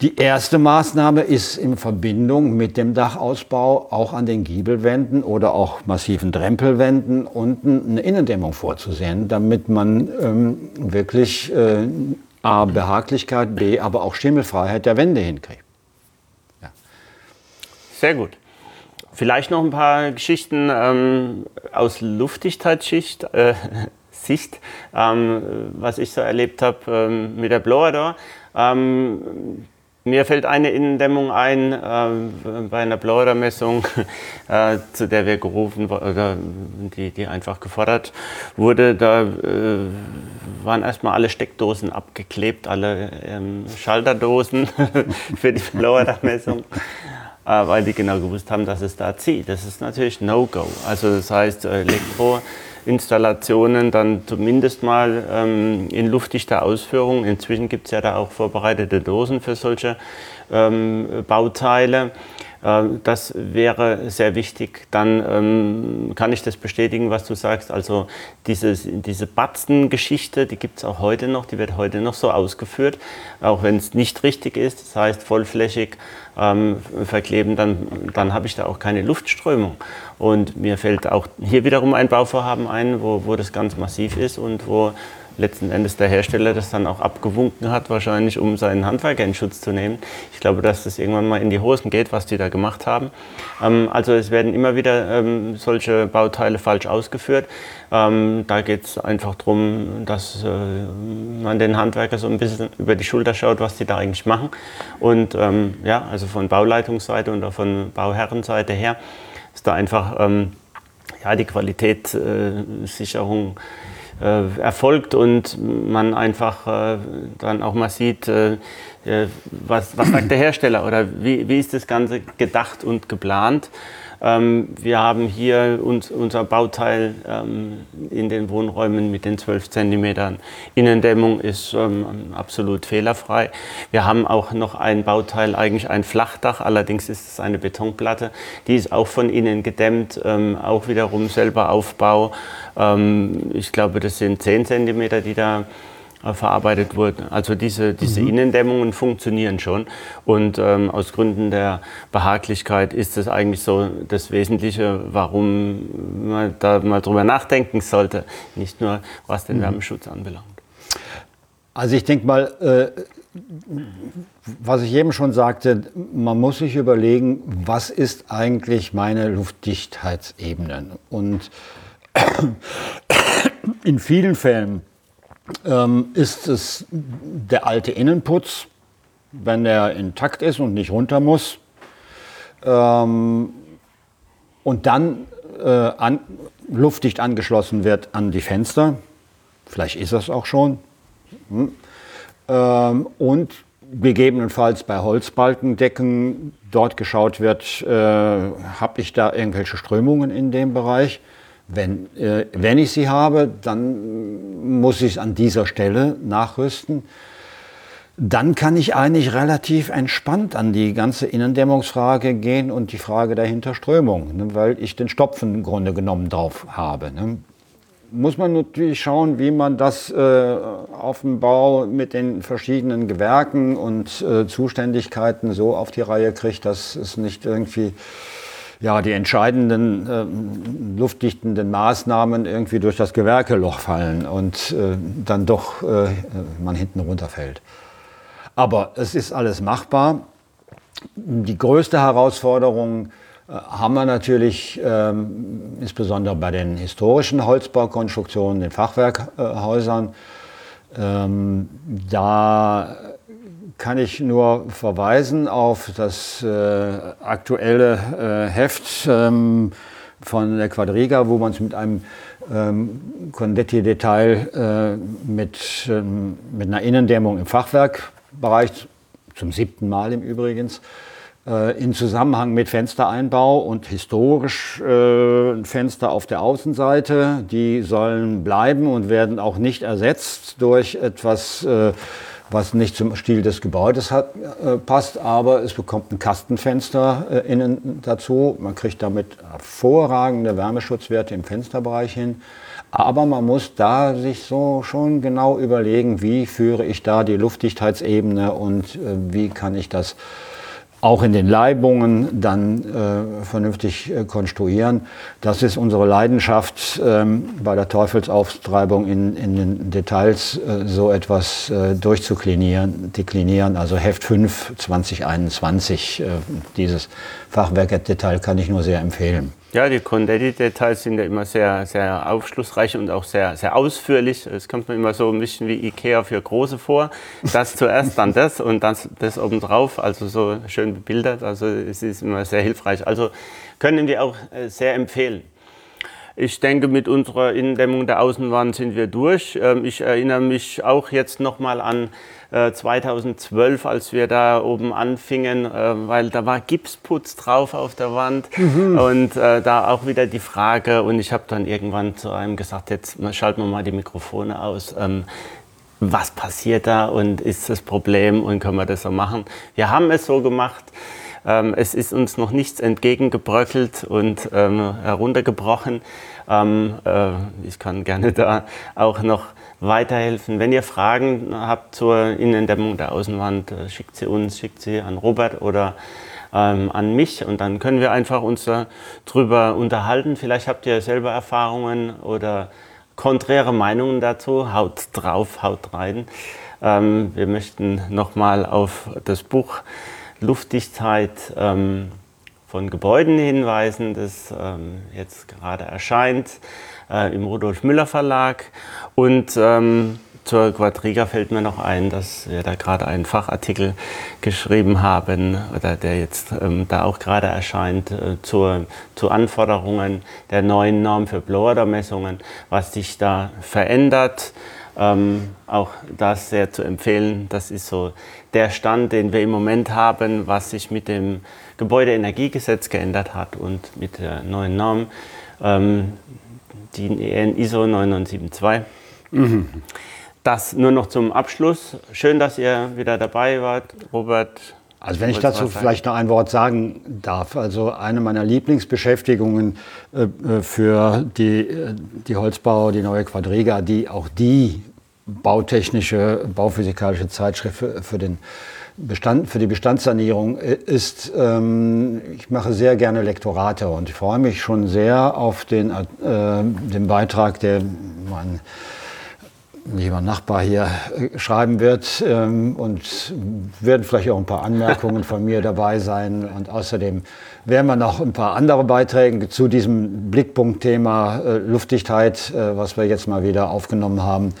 Die erste Maßnahme ist in Verbindung mit dem Dachausbau auch an den Giebelwänden oder auch massiven Drempelwänden unten eine Innendämmung vorzusehen, damit man ähm, wirklich äh, A, Behaglichkeit, B, aber auch Schimmelfreiheit der Wände hinkriegt. Ja. Sehr gut. Vielleicht noch ein paar Geschichten ähm, aus Luftigkeitssicht. Äh, Sicht, ähm, was ich so erlebt habe ähm, mit der Blower Door. Ähm, mir fällt eine Innendämmung ein äh, bei einer Blower-Messung, äh, zu der wir gerufen wurden, die, die einfach gefordert wurde. Da äh, waren erstmal alle Steckdosen abgeklebt, alle ähm, Schalterdosen für die Blower-Messung. Äh, weil die genau gewusst haben, dass es da zieht. Das ist natürlich No-Go. Also das heißt, Elektro Installationen dann zumindest mal ähm, in luftdichter Ausführung. Inzwischen gibt es ja da auch vorbereitete Dosen für solche ähm, Bauteile. Äh, das wäre sehr wichtig. Dann ähm, kann ich das bestätigen, was du sagst. Also dieses, diese Batzen-Geschichte, die gibt es auch heute noch, die wird heute noch so ausgeführt, auch wenn es nicht richtig ist. Das heißt, vollflächig ähm, verkleben, dann, dann habe ich da auch keine Luftströmung. Und mir fällt auch hier wiederum ein Bauvorhaben ein, wo, wo das ganz massiv ist und wo letzten Endes der Hersteller das dann auch abgewunken hat, wahrscheinlich um seinen Handwerker in Schutz zu nehmen. Ich glaube, dass das irgendwann mal in die Hosen geht, was die da gemacht haben. Ähm, also es werden immer wieder ähm, solche Bauteile falsch ausgeführt. Ähm, da geht es einfach darum, dass äh, man den Handwerker so ein bisschen über die Schulter schaut, was die da eigentlich machen. Und ähm, ja, also von Bauleitungsseite und auch von Bauherrenseite her ist da einfach ähm, ja, die Qualitätssicherung äh, äh, erfolgt und man einfach äh, dann auch mal sieht, äh, was, was sagt der Hersteller oder wie, wie ist das Ganze gedacht und geplant. Ähm, wir haben hier uns, unser Bauteil ähm, in den Wohnräumen mit den 12 cm Innendämmung ist ähm, absolut fehlerfrei. Wir haben auch noch ein Bauteil, eigentlich ein Flachdach, allerdings ist es eine Betonplatte. Die ist auch von innen gedämmt, ähm, auch wiederum selber Aufbau. Ähm, ich glaube, das sind 10 cm, die da verarbeitet wurden. Also diese, diese mhm. Innendämmungen funktionieren schon und ähm, aus Gründen der Behaglichkeit ist das eigentlich so das Wesentliche, warum man da mal drüber nachdenken sollte, nicht nur was den mhm. Wärmeschutz anbelangt. Also ich denke mal, äh, was ich eben schon sagte, man muss sich überlegen, was ist eigentlich meine Luftdichtheitsebene und in vielen Fällen ähm, ist es der alte Innenputz, wenn der intakt ist und nicht runter muss. Ähm, und dann äh, an, luftdicht angeschlossen wird an die Fenster. Vielleicht ist das auch schon. Hm. Ähm, und gegebenenfalls bei Holzbalkendecken dort geschaut wird, äh, habe ich da irgendwelche Strömungen in dem Bereich. Wenn, äh, wenn ich sie habe, dann muss ich es an dieser Stelle nachrüsten. Dann kann ich eigentlich relativ entspannt an die ganze Innendämmungsfrage gehen und die Frage der Hinterströmung, ne, weil ich den Stopfen im Grunde genommen drauf habe. Ne. Muss man natürlich schauen, wie man das äh, auf dem Bau mit den verschiedenen Gewerken und äh, Zuständigkeiten so auf die Reihe kriegt, dass es nicht irgendwie ja, die entscheidenden äh, luftdichtenden Maßnahmen irgendwie durch das Gewerkeloch fallen und äh, dann doch äh, man hinten runterfällt. Aber es ist alles machbar. Die größte Herausforderung äh, haben wir natürlich ähm, insbesondere bei den historischen Holzbaukonstruktionen, den Fachwerkhäusern. Ähm, da kann ich nur verweisen auf das äh, aktuelle äh, Heft ähm, von der Quadriga, wo man es mit einem ähm, Condetti-Detail äh, mit, ähm, mit einer Innendämmung im Fachwerkbereich, zum siebten Mal im Übrigens, äh, in Zusammenhang mit Fenstereinbau und historisch äh, Fenster auf der Außenseite, die sollen bleiben und werden auch nicht ersetzt durch etwas äh, was nicht zum Stil des Gebäudes hat, äh, passt, aber es bekommt ein Kastenfenster äh, innen dazu. Man kriegt damit hervorragende Wärmeschutzwerte im Fensterbereich hin. Aber man muss da sich so schon genau überlegen, wie führe ich da die Luftdichtheitsebene und äh, wie kann ich das auch in den Leibungen dann äh, vernünftig äh, konstruieren. Das ist unsere Leidenschaft ähm, bei der Teufelsaufstreibung in, in den Details äh, so etwas äh, durchzuklinieren, deklinieren. Also Heft 5 2021, äh, dieses Fachwerkdetail kann ich nur sehr empfehlen. Ja, die Condetti-Details sind ja immer sehr, sehr aufschlussreich und auch sehr, sehr ausführlich. Es kommt mir immer so ein bisschen wie Ikea für Große vor. Das zuerst, dann das und dann das obendrauf. Also so schön bebildert. Also es ist immer sehr hilfreich. Also können wir auch äh, sehr empfehlen. Ich denke, mit unserer Innendämmung der Außenwand sind wir durch. Ähm, ich erinnere mich auch jetzt nochmal an 2012, äh, als wir da oben anfingen, äh, weil da war Gipsputz drauf auf der Wand mhm. und äh, da auch wieder die Frage und ich habe dann irgendwann zu einem gesagt, jetzt schalten wir mal die Mikrofone aus. Ähm, was passiert da und ist das Problem und können wir das so machen? Wir haben es so gemacht. Ähm, es ist uns noch nichts entgegengebröckelt und ähm, heruntergebrochen. Ähm, äh, ich kann gerne da auch noch weiterhelfen. Wenn ihr Fragen habt zur Innendämmung der Außenwand, äh, schickt sie uns, schickt sie an Robert oder ähm, an mich und dann können wir einfach uns darüber unterhalten. Vielleicht habt ihr selber Erfahrungen oder konträre Meinungen dazu. Haut drauf, haut rein. Ähm, wir möchten nochmal auf das Buch Luftdichtheit ähm, von Gebäuden hinweisen, das ähm, jetzt gerade erscheint äh, im Rudolf Müller Verlag. Und ähm, zur Quadriga fällt mir noch ein, dass wir da gerade einen Fachartikel geschrieben haben, oder der jetzt ähm, da auch gerade erscheint, äh, zur, zu Anforderungen der neuen Norm für Blower-Messungen, was sich da verändert. Ähm, auch das sehr zu empfehlen. Das ist so der Stand, den wir im Moment haben, was sich mit dem Gebäudeenergiegesetz geändert hat und mit der neuen Norm, ähm, die ISO 9972. Mhm. Das nur noch zum Abschluss. Schön, dass ihr wieder dabei wart, Robert. Also wenn ich dazu vielleicht noch ein Wort sagen darf. Also eine meiner Lieblingsbeschäftigungen äh, äh für die, äh, die Holzbau, die neue Quadriga, die auch die bautechnische, bauphysikalische Zeitschrift für, für den Bestand, für die Bestandssanierung äh, ist, ähm, ich mache sehr gerne Lektorate und ich freue mich schon sehr auf den, äh, den Beitrag, der mein lieber Nachbar hier äh, schreiben wird ähm, und werden vielleicht auch ein paar Anmerkungen von mir dabei sein. Und außerdem werden wir noch ein paar andere Beiträge zu diesem Blickpunktthema äh, Luftdichtheit, äh, was wir jetzt mal wieder aufgenommen haben,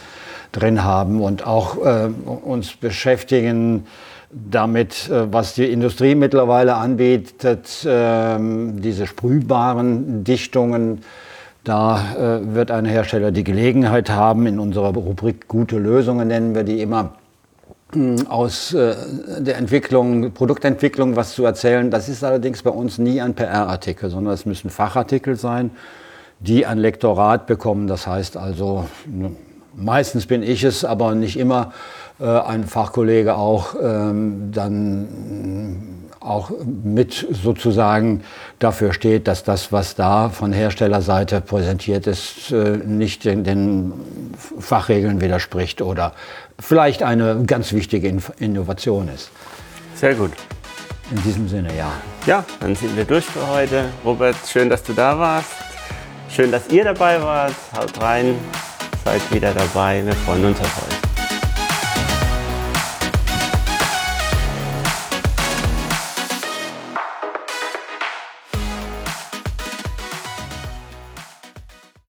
drin haben und auch äh, uns beschäftigen damit, äh, was die Industrie mittlerweile anbietet, ähm, diese sprühbaren Dichtungen. Da äh, wird ein Hersteller die Gelegenheit haben, in unserer Rubrik gute Lösungen nennen wir die immer, hm, aus der Entwicklung, Produktentwicklung was zu erzählen. Das ist allerdings bei uns nie ein PR-Artikel, sondern es müssen Fachartikel sein, die ein Lektorat bekommen. Das heißt also ne, meistens bin ich es, aber nicht immer, äh, ein Fachkollege auch ähm, dann auch mit sozusagen dafür steht, dass das, was da von Herstellerseite präsentiert ist, äh, nicht den, den Fachregeln widerspricht oder vielleicht eine ganz wichtige Innovation ist. Sehr gut. In diesem Sinne, ja. Ja, dann sind wir durch für heute. Robert, schön, dass du da warst. Schön, dass ihr dabei wart. Haut rein seid wieder dabei. Wir freuen uns auf euch.